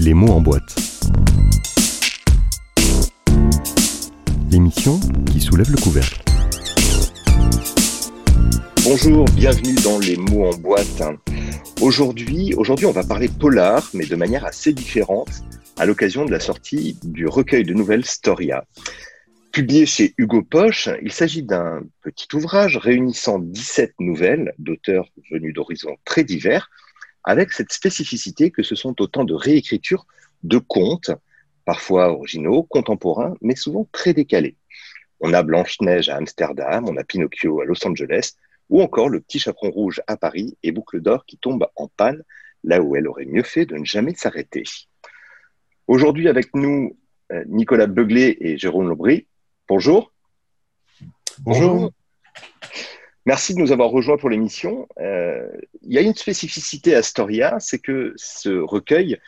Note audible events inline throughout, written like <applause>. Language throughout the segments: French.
Les mots en boîte. L'émission qui soulève le couvercle. Bonjour, bienvenue dans Les mots en boîte. Aujourd'hui, aujourd'hui, on va parler polar, mais de manière assez différente, à l'occasion de la sortie du recueil de nouvelles Storia. Publié chez Hugo Poche, il s'agit d'un petit ouvrage réunissant 17 nouvelles d'auteurs venus d'horizons très divers, avec cette spécificité que ce sont autant de réécritures de contes, parfois originaux, contemporains, mais souvent très décalés. On a Blanche-Neige à Amsterdam, on a Pinocchio à Los Angeles, ou encore Le Petit Chaperon Rouge à Paris et Boucle d'Or qui tombe en panne là où elle aurait mieux fait de ne jamais s'arrêter. Aujourd'hui avec nous, euh, Nicolas Beuglet et Jérôme Lobry. Bonjour. Bonjour. Merci de nous avoir rejoints pour l'émission. Euh, il y a une spécificité à Storia, c'est que ce recueil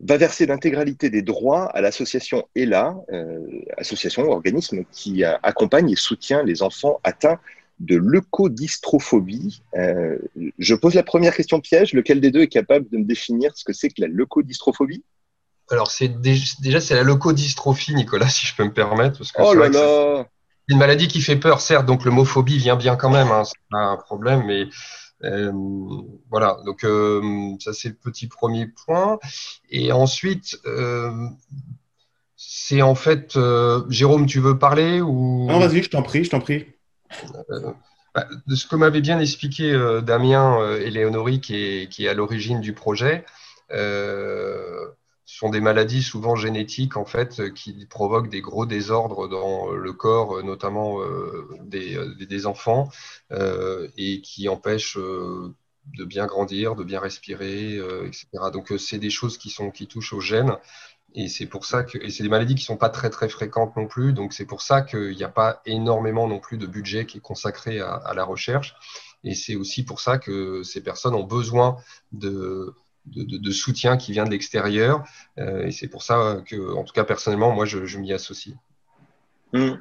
va verser l'intégralité des droits à l'association ELA, euh, association, organisme qui accompagne et soutient les enfants atteints de leucodystrophobie. Euh, je pose la première question piège. Lequel des deux est capable de me définir ce que c'est que la leucodystrophobie? Alors, c'est déjà, c'est la leucodystrophie, Nicolas, si je peux me permettre. Parce que oh là là une maladie qui fait peur, certes, donc le mot phobie vient bien quand même, hein, c'est pas un problème, mais euh, voilà, donc euh, ça c'est le petit premier point. Et ensuite, euh, c'est en fait, Jérôme, tu veux parler ou? Non, vas-y, je t'en prie, je t'en prie. Bah, de ce que m'avait bien expliqué Damien et Léonorie, qui est, qui est à l'origine du projet, ce sont des maladies souvent génétiques en fait qui provoquent des gros désordres dans le corps, notamment euh, euh, des, enfants, euh, et qui empêchent de bien grandir, de bien respirer, etc. Donc c'est des choses qui sont qui touchent aux gènes. Et c'est pour ça et c'est des maladies qui sont pas très très fréquentes non plus. Donc c'est pour ça qu'il n'y a pas énormément non plus de budget qui est consacré à la recherche. Et c'est aussi pour ça que ces personnes ont besoin de de, soutien qui vient de l'extérieur. Euh, et c'est pour ça que, en tout cas, personnellement, moi, je, m'y associe. Hmm.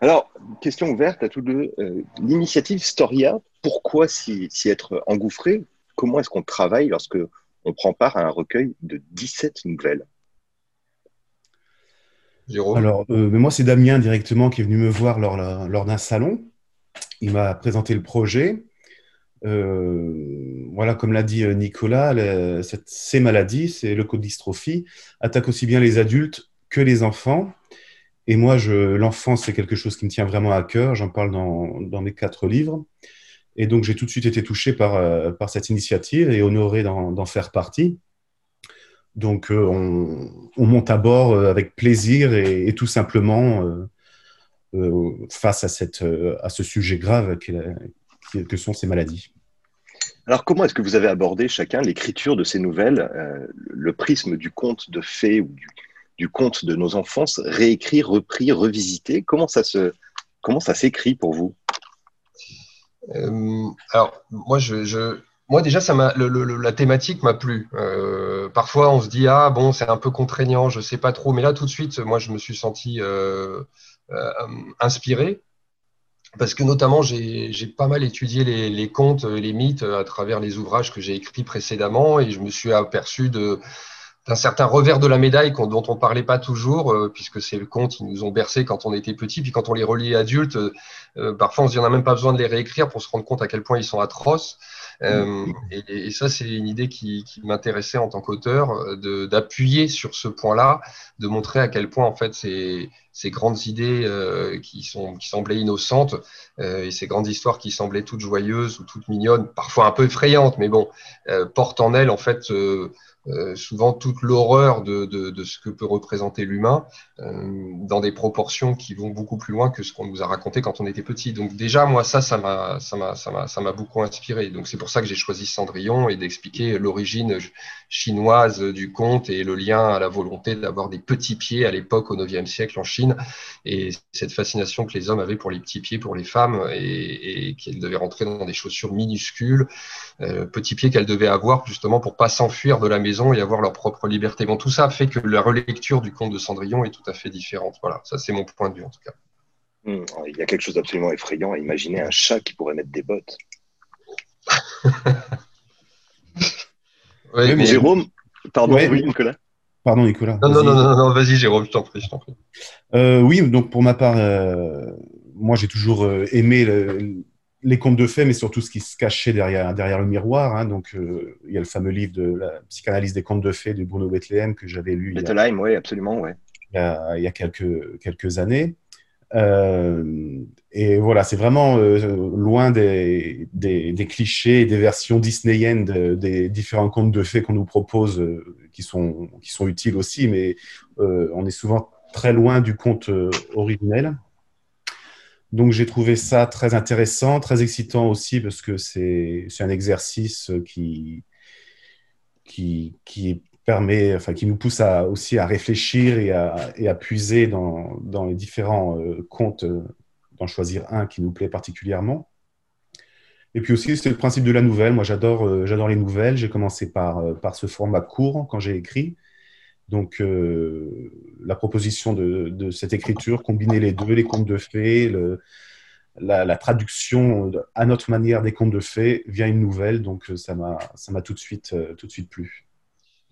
Alors, question ouverte à tous deux. Euh, l'initiative Storia, pourquoi s'y être engouffré? Comment est-ce qu'on travaille lorsque on prend part à un recueil de 17 nouvelles? Alors, euh, moi, c'est Damien directement qui est venu me voir lors, lors d'un salon. Il m'a présenté le projet. Euh, voilà, comme l'a dit euh, Nicolas, ces maladies, ces leucodystrophies, attaquent aussi bien les adultes que les enfants. Et moi, l'enfance, c'est quelque chose qui me tient vraiment à cœur. J'en parle dans, mes quatre livres. Et donc, j'ai tout de suite été touché par, euh, cette initiative et honoré d'en faire partie. Donc, on, monte à bord avec plaisir et, tout simplement face à, ce sujet grave que sont ces maladies. Alors, comment est-ce que vous avez abordé chacun l'écriture de ces nouvelles, euh, le prisme du conte de fées ou du, conte de nos enfances, réécrit, repris, revisité? Comment ça se, comment ça s'écrit pour vous? Euh, Alors, moi, je, moi déjà, ça m'a, la thématique m'a plu. Euh, parfois, on se dit ah bon, c'est un peu contraignant, je sais pas trop, mais là, tout de suite, moi, je me suis senti inspiré parce que notamment j'ai pas mal étudié les, les, contes, les mythes à travers les ouvrages que j'ai écrits précédemment et je me suis aperçu d'un certain revers de la médaille dont on parlait pas toujours, euh, puisque c'est le conte, ils nous ont bercé quand on était petit, puis quand on les relit adultes, euh, parfois on se dit on n'a même pas besoin de les réécrire pour se rendre compte à quel point ils sont atroces. Euh, et, ça, c'est une idée qui, m'intéressait en tant qu'auteur, euh, d'appuyer sur ce point-là, de montrer à quel point en fait ces, ces grandes idées euh, qui, sont, qui semblaient innocentes et ces grandes histoires qui semblaient toutes joyeuses ou toutes mignonnes, parfois un peu effrayantes, mais bon, portent en elles en fait souvent toute l'horreur de, de, ce que peut représenter l'humain euh, dans des proportions qui vont beaucoup plus loin que ce qu'on nous a raconté quand on était petit. Donc déjà, moi, ça, ça m'a, beaucoup inspiré. Donc c'est pour ça que j'ai choisi Cendrillon et d'expliquer l'origine chinoise du conte et le lien à la volonté d'avoir des petits pieds à l'époque au IXe siècle en Chine et cette fascination que les hommes avaient pour les petits pieds pour les femmes et, et qu'elles devaient rentrer dans des chaussures minuscules, euh, petits pieds qu'elles devaient avoir justement pour pas s'enfuir de la maison et avoir leur propre liberté. Bon, tout ça fait que la relecture du conte de Cendrillon est tout à fait différente. Voilà, ça c'est mon point de vue en tout cas. Hmm, il y a quelque chose d'absolument effrayant à imaginer un chat qui pourrait mettre des bottes. <laughs> mais... Jérôme, Pardon, oui, Nicolas. Pardon, Nicolas. Non, non, non, non, non vas-y, Jérôme, je t'en prie, je t'en prie. oui, donc pour ma part, moi j'ai toujours aimé les contes de fées, mais surtout ce qui se cachait derrière, derrière le miroir. Hein. donc, il y a le fameux livre de la psychanalyse des contes de fées de Bruno Bethlehem que j'avais lu. Bettelheim, oui, absolument, ouais. Il y a, il y a quelques, quelques années. Euh, et voilà, c'est vraiment euh, loin des, des, des, clichés et des versions disneyennes des différents contes de fées qu'on nous propose, euh, qui, sont, qui sont utiles aussi, mais on est souvent très loin du conte originel. Donc j'ai trouvé ça très intéressant, très excitant aussi, parce que c'est un exercice qui, qui, qui permet, enfin, qui nous pousse aussi à réfléchir et à, et à puiser dans, dans, les différents euh, comptes, euh, d'en choisir un qui nous plaît particulièrement. Et puis aussi, c'est le principe de la nouvelle. Moi, j'adore euh, j'adore les nouvelles. J'ai commencé par, par ce format court quand j'ai écrit. Donc, la proposition de, de, cette écriture, combiner les deux, les contes de fées, le, la, la, traduction à notre manière des contes de fées via une nouvelle. Donc, ça m'a tout de suite tout de suite plu.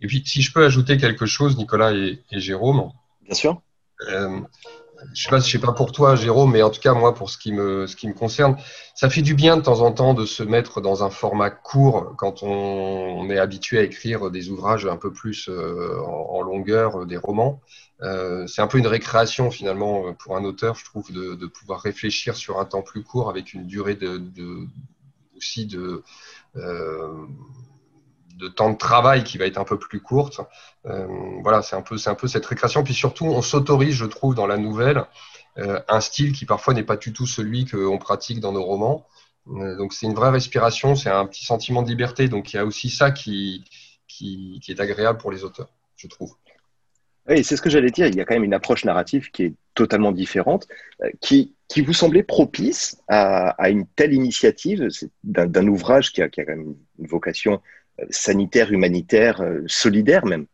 Et puis, si je peux ajouter quelque chose, Nicolas et, Jérôme. Bien sûr. Euh, je sais pas, je sais pas pour toi, Jérôme, mais en tout cas moi, pour ce qui me, ce qui me concerne, ça fait du bien de temps en temps de se mettre dans un format court quand on, est habitué à écrire des ouvrages un peu plus euh, en, longueur, des romans. Euh, c'est un peu une récréation finalement pour un auteur, je trouve, de, pouvoir réfléchir sur un temps plus court avec une durée de, aussi de euh, de temps de travail qui va être un peu plus courte. Euh, voilà, c'est un peu, un peu cette récréation. Puis surtout, on s'autorise, je trouve, dans la nouvelle, euh, un style qui parfois n'est pas du tout celui qu'on pratique dans nos romans. Euh, donc c'est une vraie respiration, c'est un petit sentiment de liberté. Donc il y a aussi ça qui, qui, est agréable pour les auteurs, je trouve. Oui, c'est ce que j'allais dire. Il y a quand même une approche narrative qui est totalement différente, qui, qui vous semblait propice à, une telle initiative d'un ouvrage qui a, qui a, quand même une vocation sanitaire, humanitaire, euh, solidaire même.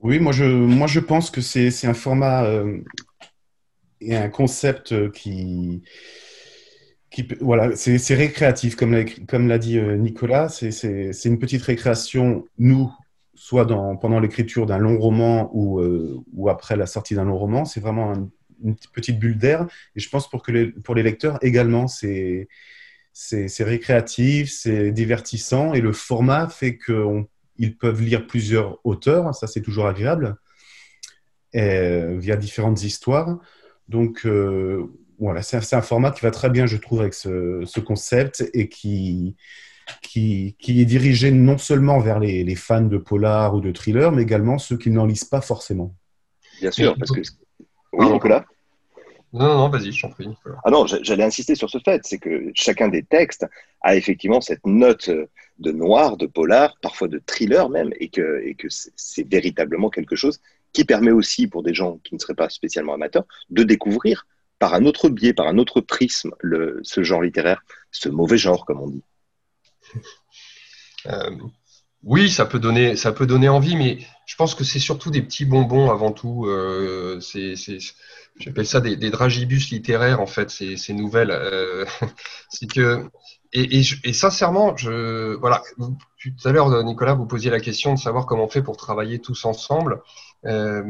Oui, moi je, moi je pense que c'est un format euh, et un concept qui, qui voilà, c'est récréatif, comme l'a dit euh, Nicolas, c'est une petite récréation, nous, soit dans, pendant l'écriture d'un long roman ou, ou après la sortie d'un long roman, c'est vraiment une petite bulle d'air. Et je pense pour, que pour les lecteurs également, c'est c'est récréatif, c'est divertissant et le format fait qu'ils peuvent lire plusieurs auteurs, ça c'est toujours agréable, via différentes histoires. Donc euh, voilà, c'est un format qui va très bien, je trouve, avec ce, concept et qui, qui, est dirigé non seulement vers les, les, fans de polar ou de thriller, mais également ceux qui n'en lisent pas forcément. Bien sûr, parce que... Oui, Nicolas? Non, non, vas-y, je t'en prie. Ah non, j'allais insister sur ce fait, c'est que chacun des textes a effectivement cette note de noir, de polar, parfois de thriller même, et que, et que c'est véritablement quelque chose qui permet aussi pour des gens qui ne seraient pas spécialement amateurs de découvrir par un autre biais, par un autre prisme, le, ce genre littéraire, ce mauvais genre, comme on dit. Euh, oui, ça peut donner, ça peut donner envie, mais je pense que c'est surtout des petits bonbons avant tout. Euh, c'est, j'appelle ça des, des, dragibus littéraires en fait, ces, nouvelles. Euh, <laughs> c'est que et, sincèrement, je voilà. Tout à l'heure, Nicolas, vous posiez la question de savoir comment on fait pour travailler tous ensemble. Euh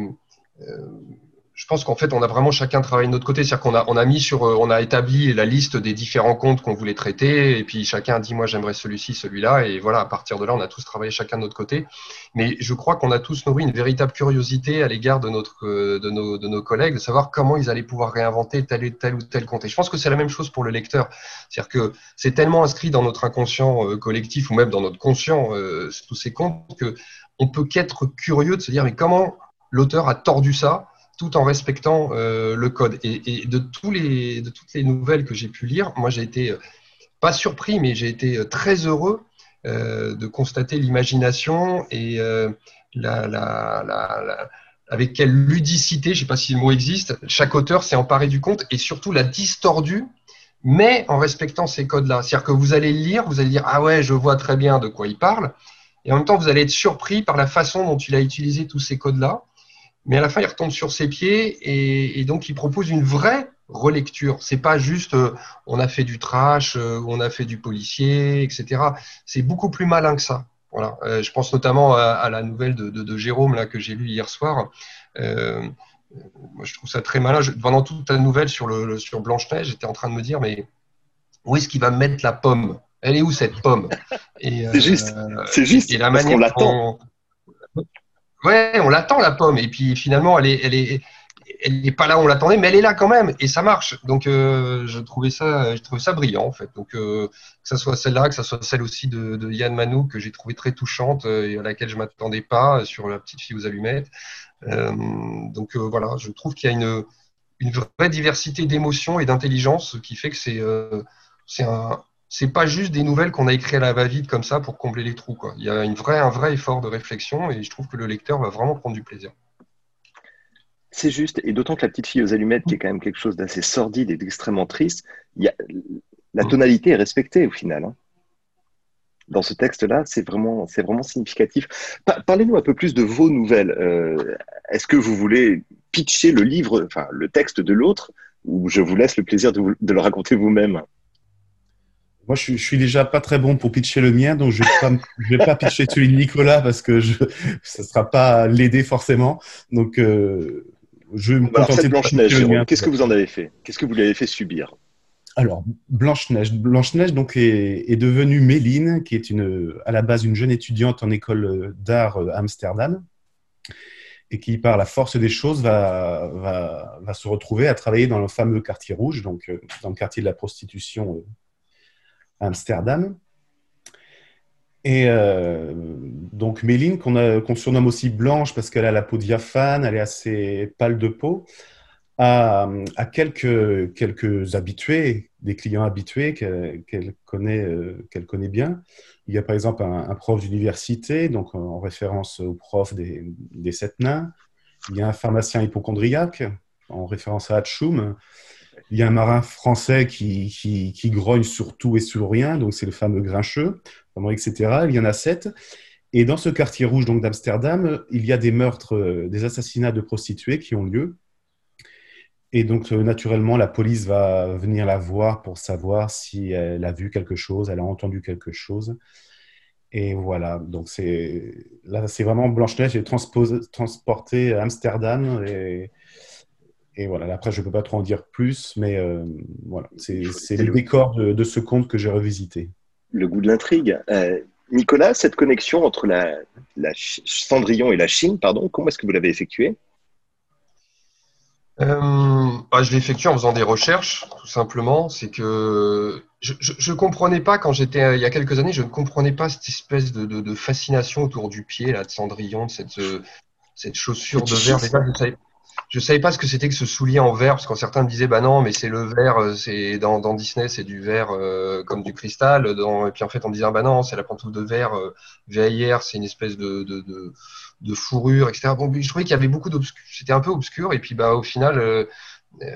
je pense qu'en fait, on a vraiment chacun travaillé de notre côté. C'est-à-dire qu'on a, on a mis sur, euh, on a établi la liste des différents comptes qu'on voulait traiter, et puis chacun a dit, moi, j'aimerais celui-ci, celui-là, et voilà, à partir de là, on a tous travaillé chacun de notre côté. Mais je crois qu'on a tous nourri une véritable curiosité à l'égard de notre, euh, de nos, de nos collègues, de savoir comment ils allaient pouvoir réinventer tel, tel ou tel compte. Et je pense que c'est la même chose pour le lecteur. C'est-à-dire que c'est tellement inscrit dans notre inconscient euh, collectif ou même dans notre conscient, tous ces comptes, que on peut qu'être curieux de se dire, mais comment l'auteur a tordu ça tout en respectant euh, le code. Et, de, tous les, de toutes les nouvelles que j'ai pu lire, moi j'ai été euh, pas surpris, mais j'ai été euh, très heureux de constater l'imagination et la, la, avec quelle ludicité, je ne sais pas si le mot existe, chaque auteur s'est emparé du conte et surtout l'a distordu, mais en respectant ces codes-là. C'est-à-dire que vous allez lire, vous allez dire Ah ouais, je vois très bien de quoi il parle, et en même temps, vous allez être surpris par la façon dont il a utilisé tous ces codes-là. Mais à la fin, il retombe sur ses pieds et, donc il propose une vraie relecture. C'est pas juste euh, on a fait du trash, euh, on a fait du policier, etc. C'est beaucoup plus malin que ça. Voilà. Euh, je pense notamment à, la nouvelle de, Jérôme là, que j'ai lu hier soir. Moi, je trouve ça très malin. pendant toute la nouvelle sur, le, sur Blanche-Neige, j'étais en train de me dire, mais où est-ce qu'il va mettre la pomme? Elle est où cette pomme? C'est juste. C'est juste. Et la manière qu'on l'attend. Ouais, on l'attend la pomme. Et puis finalement, elle est, elle est, elle n'est pas là où on l'attendait, mais elle est là quand même et ça marche. Donc, euh, je trouvais ça, je trouvais ça brillant en fait. Donc, euh, que ce soit celle-là, que ce soit celle aussi de, Yann Manou que j'ai trouvé très touchante euh, et à laquelle je m'attendais pas sur la petite fille aux allumettes. donc voilà, je trouve qu'il y a une, une vraie diversité d'émotions et d'intelligence qui fait que c'est c'est un c'est pas juste des nouvelles qu'on a écrites à la va-vite comme ça pour combler les trous. Quoi. Il y a une vraie, un vrai effort de réflexion et je trouve que le lecteur va vraiment prendre du plaisir. C'est juste, et d'autant que la petite fille aux allumettes, qui est quand même quelque chose d'assez sordide et d'extrêmement triste, y a, la tonalité est respectée au final. Hein. Dans ce texte-là, c'est vraiment, c'est vraiment significatif. Parlez-nous un peu plus de vos nouvelles. Euh, est-ce que vous voulez pitcher le livre, enfin le texte de l'autre, ou je vous laisse le plaisir de, le raconter vous-même? Moi, je, je, suis déjà pas très bon pour pitcher le mien, donc je ne vais, pas pitcher celui de Nicolas parce que ça ne sera pas l'aider forcément. Donc, euh, je vais me contenter Blanche-Neige, qu'est-ce que vous en avez fait? Qu'est-ce que vous lui avez fait subir? Alors, Blanche-Neige. Blanche-Neige donc, est, devenue Méline, qui est une, à la base une jeune étudiante en école d'art à Amsterdam, et qui, par la force des choses, va, va, va, se retrouver à travailler dans le fameux quartier rouge, donc euh, dans le quartier de la prostitution euh, Amsterdam. Et euh, donc Méline, qu'on surnomme aussi Blanche parce qu'elle a la peau diaphane, elle est assez pâle de peau, a, quelques, quelques habitués, des clients habitués qu'elle connaît, euh, connaît bien. Il y a par exemple un, prof d'université, donc en référence au prof des, des sept nains. Il y a un pharmacien hypochondriaque, en référence à Hatchoum. Il y a un marin français qui, grogne sur tout et sur rien, donc c'est le fameux grincheux etc. Il y en a sept. Et dans ce quartier rouge donc d'Amsterdam, il y a des meurtres, euh, des assassinats de prostituées qui ont lieu. Et donc, euh, naturellement, la police va venir la voir pour savoir si elle a vu quelque chose, elle a entendu quelque chose. Et voilà, donc c'est là, c'est vraiment Blanche-Neige est transportée à Amsterdam. Et voilà, après, je ne peux pas trop en dire plus, mais euh, voilà, c'est, le décor de, de, ce conte que j'ai revisité le goût de l'intrigue. Euh, Nicolas, cette connexion entre la, Cendrillon et la Chine, pardon, comment est-ce que vous l'avez effectuée? Euh, bah, je l'ai effectué en faisant des recherches, tout simplement. C'est que je ne comprenais pas quand j'étais il y a quelques années, je ne comprenais pas cette espèce de, fascination autour du pied là, de Cendrillon, de cette, cette chaussure de verre je savais pas ce que c'était que ce soulier en verre, parce que certains me disaient, bah non, mais c'est le verre, euh, c'est dans, dans, Disney, c'est du verre euh, comme du cristal. Dans, et puis en fait, on me disait, ah bah non, c'est la pantoufle de verre euh, VIR, c'est une espèce de, de, de, fourrure, etc. Bon, je trouvais qu'il y avait beaucoup d'obscur, c'était un peu obscur. Et puis bah au final, euh,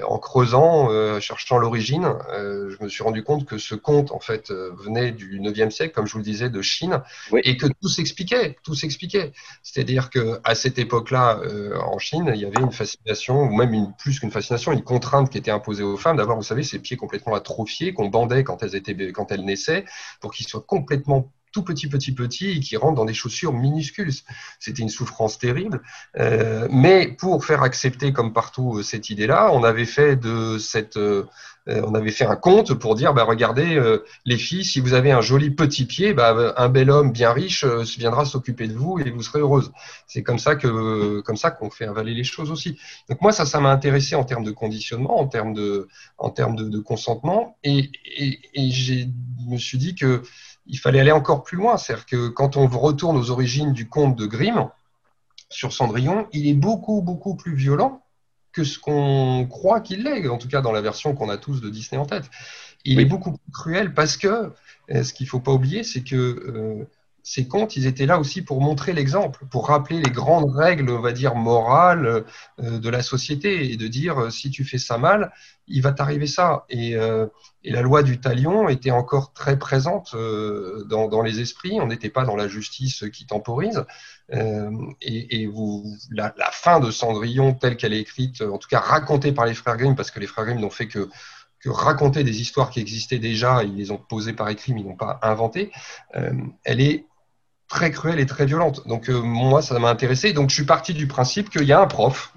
en creusant, euh, cherchant l'origine, euh, je me suis rendu compte que ce conte en fait venait du 9e siècle, comme je vous le disais, de Chine, et que tout s'expliquait, tout s'expliquait. C'est-à-dire que à cette époque-là, en Chine, il y avait une fascination, ou même une, plus qu'une fascination, une contrainte qui était imposée aux femmes d'avoir, vous savez, ces pieds complètement atrophiés qu'on bandait quand elles étaient, quand elles naissaient, pour qu'ils soient complètement tout petit, petit, petit et qui rentre dans des chaussures minuscules. C'était une souffrance terrible. Euh, mais pour faire accepter, comme partout, euh, cette idée-là, on avait fait de cette, euh, on avait fait un compte pour dire, bah, regardez, les filles, si vous avez un joli petit pied, bah, un bel homme bien riche viendra s'occuper de vous et vous serez heureuse. C'est comme ça que, comme ça qu'on fait avaler les choses aussi. Donc moi, ça, ça m'a intéressé en termes de conditionnement, en termes de, en termes de, consentement, et, et, et je me suis dit que il fallait aller encore plus loin. C'est-à-dire que quand on retourne aux origines du conte de Grimm sur Cendrillon, il est beaucoup, beaucoup plus violent que ce qu'on croit qu'il est, en tout cas dans la version qu'on a tous de Disney en tête. Il est beaucoup plus cruel parce que, euh, ce qu'il ne faut pas oublier, c'est que euh, ces contes, ils étaient là aussi pour montrer l'exemple, pour rappeler les grandes règles, on va dire, morales euh, de la société et de dire euh, si tu fais ça mal, il va t'arriver ça. Et, euh, et, la loi du talion était encore très présente dans, dans, les esprits. On n'était pas dans la justice qui temporise. et, et vous, la, la, fin de Cendrillon, telle qu'elle est écrite, en tout cas racontée par les frères Grimm, parce que les frères Grimm n'ont fait que que raconter des histoires qui existaient déjà, ils les ont posées par écrit, mais ils n'ont pas inventé, elle est très cruelle et très violente. Donc moi, ça m'a intéressé. Donc je suis parti du principe qu'il y a un prof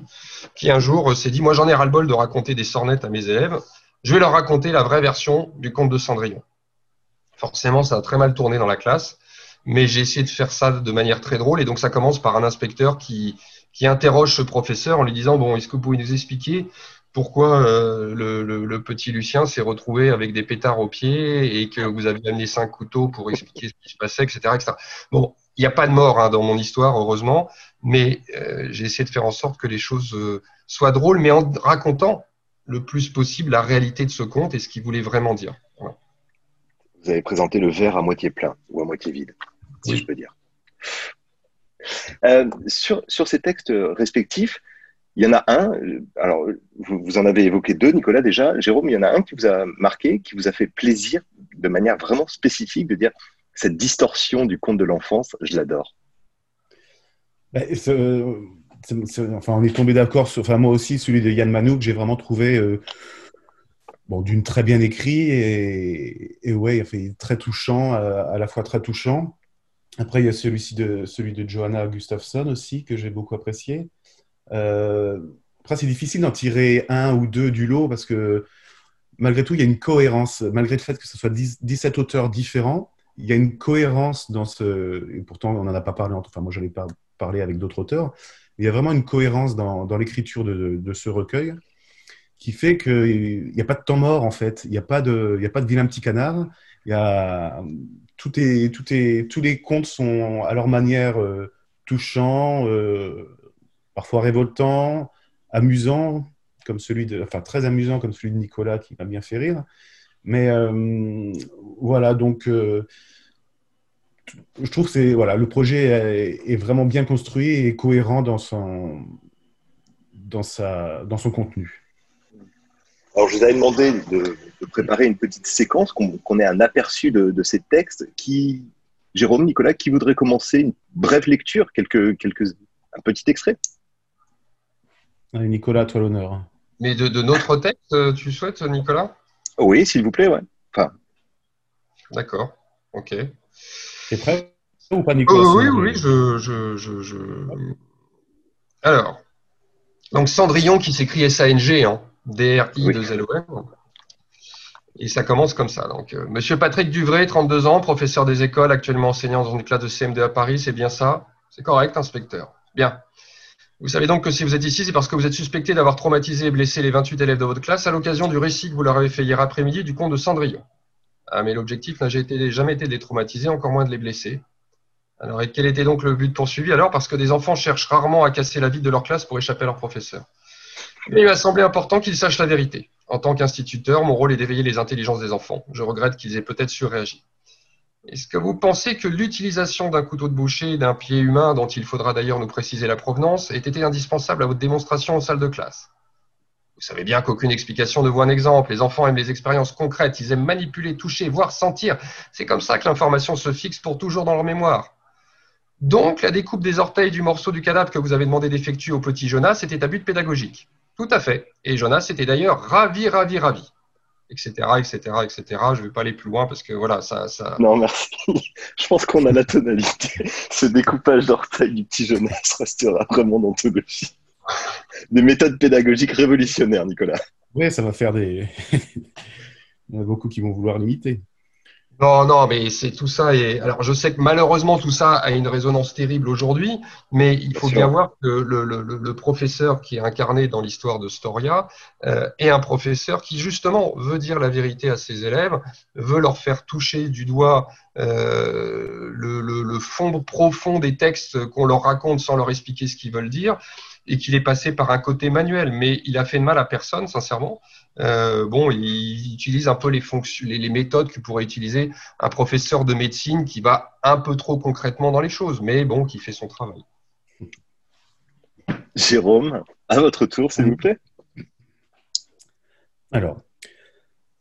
qui un jour s'est dit, moi j'en ai ras-le-bol de raconter des sornettes à mes élèves, je vais leur raconter la vraie version du conte de Cendrillon. Forcément, ça a très mal tourné dans la classe, mais j'ai essayé de faire ça de manière très drôle. Et donc, ça commence par un inspecteur qui, qui interroge ce professeur en lui disant Bon, est-ce que vous pouvez nous expliquer pourquoi euh, le, petit Lucien s'est retrouvé avec des pétards aux pieds et que vous avez amené cinq couteaux pour expliquer ce qui se passait, etc. Bon, il n'y a pas de mort hein, dans mon histoire, heureusement, mais euh, j'ai essayé de faire en sorte que les choses euh, soient drôles, mais en racontant le plus possible la réalité de ce conte et ce qu'il voulait vraiment dire. Vous avez présenté le verre à moitié plein ou à moitié vide, si je peux dire. Euh, sur, sur, ces textes respectifs, il y en a un, alors vous, en avez évoqué deux, Nicolas déjà. Jérôme, il y en a un qui vous a marqué, qui vous a fait plaisir de manière vraiment spécifique de dire cette distorsion du conte de l'enfance, je l'adore. Ben, enfin, on est tombé d'accord sur, enfin, moi aussi, celui de Yann Manouk, j'ai vraiment trouvé euh, bon, d'une très bien écrit et, et ouais, fait, très touchant, à, la fois très touchant. Après, il y a celui-ci de, celui de Johanna Gustafsson aussi, que j'ai beaucoup apprécié. Euh, après, c'est difficile d'en tirer un ou deux du lot parce que malgré tout, il y a une cohérence. Malgré le fait que ce soit 17 auteurs différents, il y a une cohérence dans ce. Et pourtant, on n'en a pas parlé, enfin, moi, je n'en pas parlé avec d'autres auteurs, il y a vraiment une cohérence dans, l'écriture de, ce recueil qui fait qu'il n'y a pas de temps mort en fait. Il n'y a pas de, y a pas de vilain petit canard. Y a tout est, tout est, tous les contes sont à leur manière euh, touchants, euh, parfois révoltants, amusants, comme celui de, enfin très amusant comme celui de Nicolas qui m'a bien fait rire. Mais euh, voilà donc je trouve que voilà, le projet est, vraiment bien construit et cohérent dans son, dans sa, dans son contenu. Alors, je vous avais demandé de, préparer une petite séquence, qu'on ait un aperçu de, ces textes. Qui, Jérôme, Nicolas, qui voudrait commencer une brève lecture, quelques, quelques, un petit extrait? Allez, Nicolas, toi l'honneur. Mais de, de, notre texte, euh, tu souhaites, Nicolas? Oui, s'il vous plaît, ouais. Enfin... D'accord, ok. T'es prêt? Ou pas, Nicolas euh, Oui, oui, je, je, Alors, donc Cendrillon qui s'écrit S-A-N-G, hein, D-R-I-2-L-O-M. Et ça commence comme ça. Donc, euh, Monsieur Patrick Duvray, 32 ans, professeur des écoles, actuellement enseignant dans une classe de CM2 à Paris, c'est bien ça? C'est correct, inspecteur? Bien. Vous savez donc que si vous êtes ici, c'est parce que vous êtes suspecté d'avoir traumatisé et blessé les 28 élèves de votre classe à l'occasion du récit que vous leur avez fait hier après-midi du conte de Cendrillon. Ah, mais l'objectif n'a jamais été de les traumatiser, encore moins de les blesser. Alors, et quel était donc le but poursuivi alors? Parce que des enfants cherchent rarement à casser la vie de leur classe pour échapper à leur professeur. Mais il m'a semblé important qu'ils sachent la vérité. En tant qu'instituteur, mon rôle est d'éveiller les intelligences des enfants. Je regrette qu'ils aient peut-être surréagi. Est-ce que vous pensez que l'utilisation d'un couteau de boucher et d'un pied humain, dont il faudra d'ailleurs nous préciser la provenance, ait été indispensable à votre démonstration en salle de classe? Vous savez bien qu'aucune explication ne vaut un exemple. Les enfants aiment les expériences concrètes. Ils aiment manipuler, toucher, voir, sentir. C'est comme ça que l'information se fixe pour toujours dans leur mémoire. Donc, la découpe des orteils du morceau du cadavre que vous avez demandé d'effectuer au petit Jonas c'était à but pédagogique. Tout à fait. Et Jonas était d'ailleurs ravi, ravi, ravi. Etc., etc., etc. Je ne vais pas aller plus loin parce que voilà, ça. ça... Non, merci. <laughs> Je pense qu'on a la tonalité. Ce découpage d'orteils du petit Jonas restera vraiment d'anthologie. des méthodes pédagogiques révolutionnaires, Nicolas. Oui, ça va faire des. <laughs> Il y en a beaucoup qui vont vouloir l'imiter. Non, non, mais c'est tout ça. Et alors, je sais que malheureusement tout ça a une résonance terrible aujourd'hui, mais il faut bien, voir que le, professeur qui est incarné dans l'histoire de Storia euh, est un professeur qui justement veut dire la vérité à ses élèves, veut leur faire toucher du doigt euh, le, fond profond des textes qu'on leur raconte sans leur expliquer ce qu'ils veulent dire et qu'il est passé par un côté manuel, mais il a fait de mal à personne, sincèrement. Euh, bon, il utilise un peu les, fonctions, les, méthodes que pourrait utiliser un professeur de médecine qui va un peu trop concrètement dans les choses, mais bon, qui fait son travail. Jérôme, à votre tour, s'il vous plaît. Alors,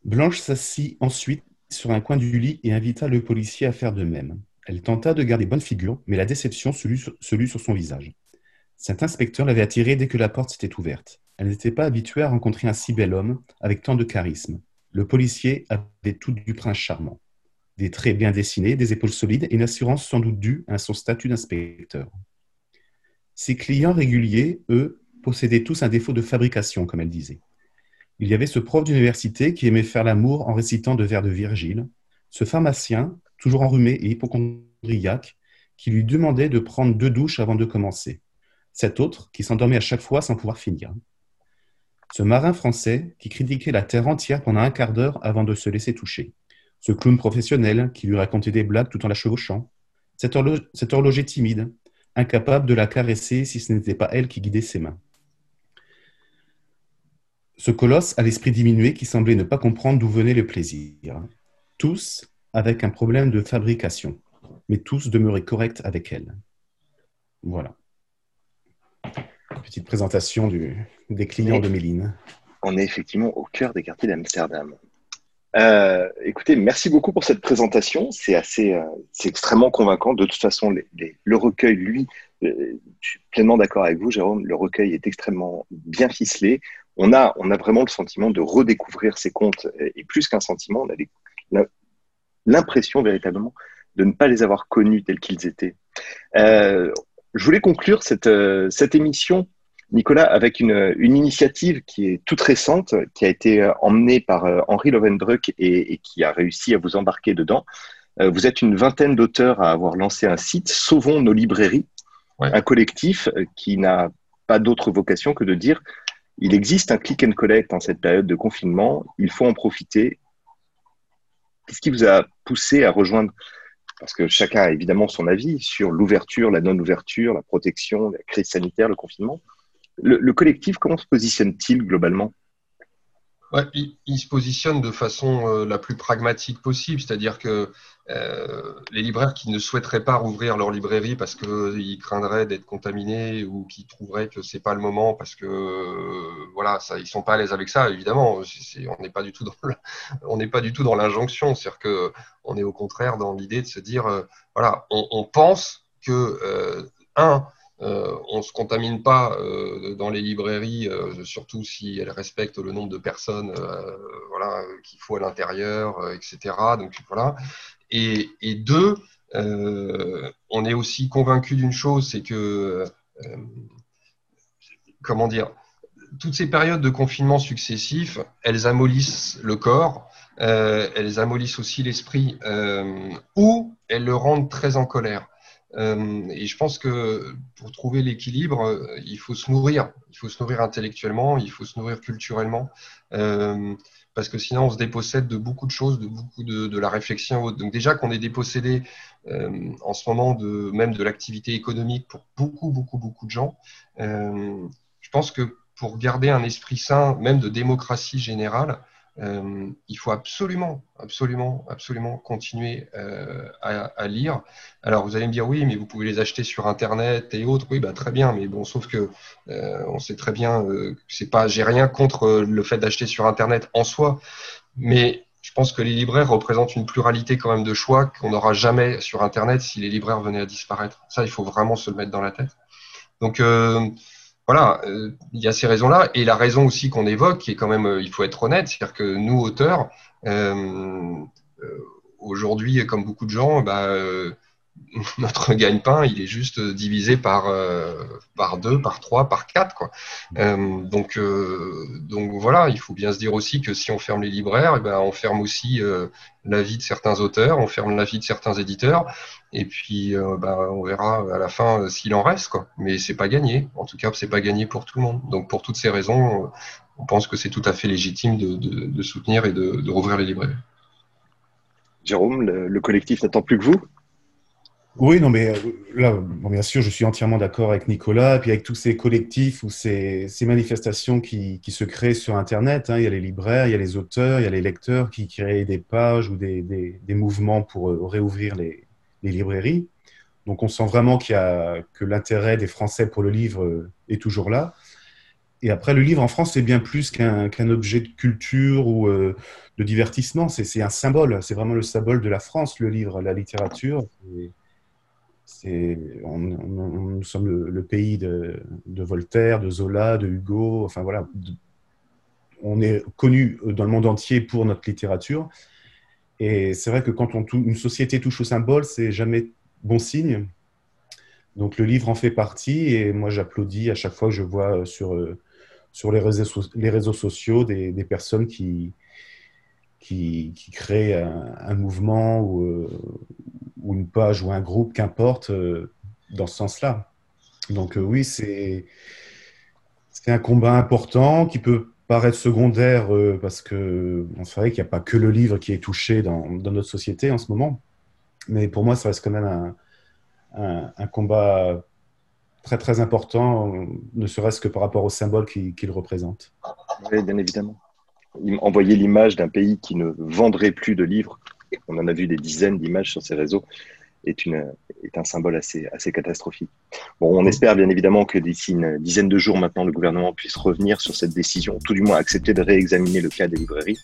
Blanche s'assit ensuite sur un coin du lit et invita le policier à faire de même. Elle tenta de garder bonne figure, mais la déception se lut sur son visage. Cet inspecteur l'avait attirée dès que la porte s'était ouverte. Elle n'était pas habituée à rencontrer un si bel homme, avec tant de charisme. Le policier avait tout du prince charmant. des traits bien dessinés, des épaules solides et une assurance sans doute due à son statut d'inspecteur. Ses clients réguliers, eux, possédaient tous un défaut de fabrication, comme elle disait. Il y avait ce prof d'université qui aimait faire l'amour en récitant de vers de Virgile, ce pharmacien, toujours enrhumé et hypochondriaque, qui lui demandait de prendre deux douches avant de commencer. Cet autre qui s'endormait à chaque fois sans pouvoir finir. Ce marin français qui critiquait la terre entière pendant un quart d'heure avant de se laisser toucher. Ce clown professionnel qui lui racontait des blagues tout en la chevauchant. Cet, horloger timide, incapable de la caresser si ce n'était pas elle qui guidait ses mains. Ce colosse à l'esprit diminué qui semblait ne pas comprendre d'où venait le plaisir. Tous avec un problème de fabrication, mais tous demeuraient corrects avec elle. Voilà. Petite présentation des clients de Méline. On est effectivement au cœur des quartiers d'Amsterdam. Euh, écoutez, merci beaucoup pour cette présentation. C'est assez, euh, c'est extrêmement convaincant. De toute façon, le recueil, lui, euh, je suis pleinement d'accord avec vous, Jérôme. Le recueil est extrêmement bien ficelé. On a, on a vraiment le sentiment de redécouvrir ces contes, et, plus qu'un sentiment, on a l'impression véritablement de ne pas les avoir connus tels qu'ils étaient. je voulais conclure cette, cette émission Nicolas, avec une, initiative qui est toute récente, qui a été euh, emmenée par euh, Henri Lovendruck et, qui a réussi à vous embarquer dedans. Euh, vous êtes une vingtaine d'auteurs à avoir lancé un site, Sauvons nos librairies, un collectif qui n'a pas d'autre vocation que de dire il existe un click and collect en cette période de confinement, il faut en profiter. Qu'est-ce qui vous a poussé à rejoindre? Parce que chacun a évidemment son avis sur l'ouverture, la non-ouverture, la protection, la crise sanitaire, le confinement. Le, collectif, comment se positionne-t-il globalement? Il, se positionne de façon euh, la plus pragmatique possible, c'est-à-dire que euh, les libraires qui ne souhaiteraient pas rouvrir leur librairie parce qu'ils euh, craindraient d'être contaminés ou qui trouveraient que c'est pas le moment parce que voilà, ça, ils sont pas à l'aise avec ça. Évidemment, on n'est pas du tout dans <laughs> on n'est pas du tout dans l'injonction, c'est-à-dire que on est au contraire dans l'idée de se dire voilà, on, on pense que un euh, on ne se contamine pas euh, dans les librairies, euh, surtout si elles respectent le nombre de personnes voilà, qu'il faut à l'intérieur, etc. Et deux, on est aussi convaincu d'une chose, c'est que, comment dire, toutes ces périodes de confinement successifs, elles amollissent le corps, elles amollissent aussi l'esprit, ou elles le rendent très en colère. Euh, et je pense que pour trouver l'équilibre, euh, il faut se nourrir. Il faut se nourrir intellectuellement, il faut se nourrir culturellement, euh, parce que sinon on se dépossède de beaucoup de choses, de beaucoup de, de la réflexion. Donc déjà qu'on est dépossédé en ce moment même de l'activité économique pour beaucoup, beaucoup, beaucoup de gens. je pense que pour garder un esprit sain, même de démocratie générale, euh, il faut absolument, absolument, absolument continuer euh, à, lire. Alors vous allez me dire oui, mais vous pouvez les acheter sur Internet et autres. Oui, bah, très bien, mais bon, sauf que euh, on sait très bien c'est pas, j'ai rien contre le fait d'acheter sur Internet en soi, mais je pense que les libraires représentent une pluralité quand même de choix qu'on n'aura jamais sur Internet si les libraires venaient à disparaître. Ça, il faut vraiment se le mettre dans la tête. Donc voilà, euh, il y a ces raisons-là. Et la raison aussi qu'on évoque, qui est quand même, euh, il faut être honnête, c'est-à-dire que nous, auteurs, euh, aujourd'hui, comme beaucoup de gens, bah, <laughs> notre gagne-pain, il est juste divisé par, euh, par deux, par trois, par quatre. Quoi. Euh, donc, euh, donc voilà, il faut bien se dire aussi que si on ferme les libraires, eh ben, on ferme aussi la vie de certains auteurs, on ferme la vie de certains éditeurs, et puis ben, on verra à la fin s'il en reste. Quoi. Mais c'est pas gagné. En tout cas, c'est pas gagné pour tout le monde. Donc pour toutes ces raisons, on pense que c'est tout à fait légitime de, de, soutenir et de, de, rouvrir les libraires. Jérôme, le collectif n'attend plus que vous? Oui, non, mais euh, là, bien sûr, je suis entièrement d'accord avec Nicolas, et puis avec tous ces collectifs ou ces, manifestations qui, se créent sur Internet. Hein. il y a les libraires, il y a les auteurs, il y a les lecteurs qui créent des pages ou des, mouvements pour euh, réouvrir les, librairies. Donc, on sent vraiment qu'il y a, que l'intérêt des Français pour le livre euh, est toujours là. Et après, le livre en France, c'est bien plus qu'un objet de culture ou de divertissement. C'est un symbole. C'est vraiment le symbole de la France, le livre, la littérature nous sommes le, pays de, Voltaire, de Zola, de Hugo. Enfin voilà, on est connu dans le monde entier pour notre littérature. Et c'est vrai que quand on une société touche au symbole, c'est jamais bon signe. Donc le livre en fait partie et moi j'applaudis à chaque fois que je vois sur, les, réseaux, sociaux des, personnes qui, créent un, mouvement ou, ou, une page ou un groupe, qu'importe, dans ce sens-là. Donc oui, c'est un combat important qui peut paraître secondaire euh, parce que on savait qu'il n'y a pas que le livre qui est touché dans, notre société en ce moment. Mais pour moi, ça reste quand même un, combat très très important, ne serait-ce que par rapport au symbole qu'il représente. Oui, bien évidemment. Envoyer l'image d'un pays qui ne vendrait plus de livres, on en a vu des dizaines d'images sur ces réseaux, est, une, est un symbole assez, assez catastrophique. Bon, on espère bien évidemment que d'ici une dizaine de jours maintenant, le gouvernement puisse revenir sur cette décision, tout du moins accepter de réexaminer le cas des librairies.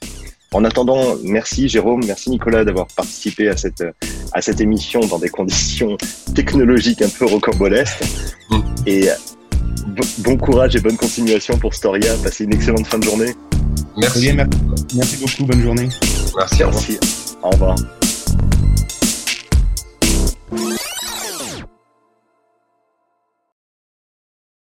En attendant, merci Jérôme, merci Nicolas d'avoir participé à cette, à cette émission dans des conditions technologiques un peu rocambolesques. Et bon courage et bonne continuation pour Storia. Passez une excellente fin de journée. Merci. Merci beaucoup, bonne journée. Merci, merci. Au revoir.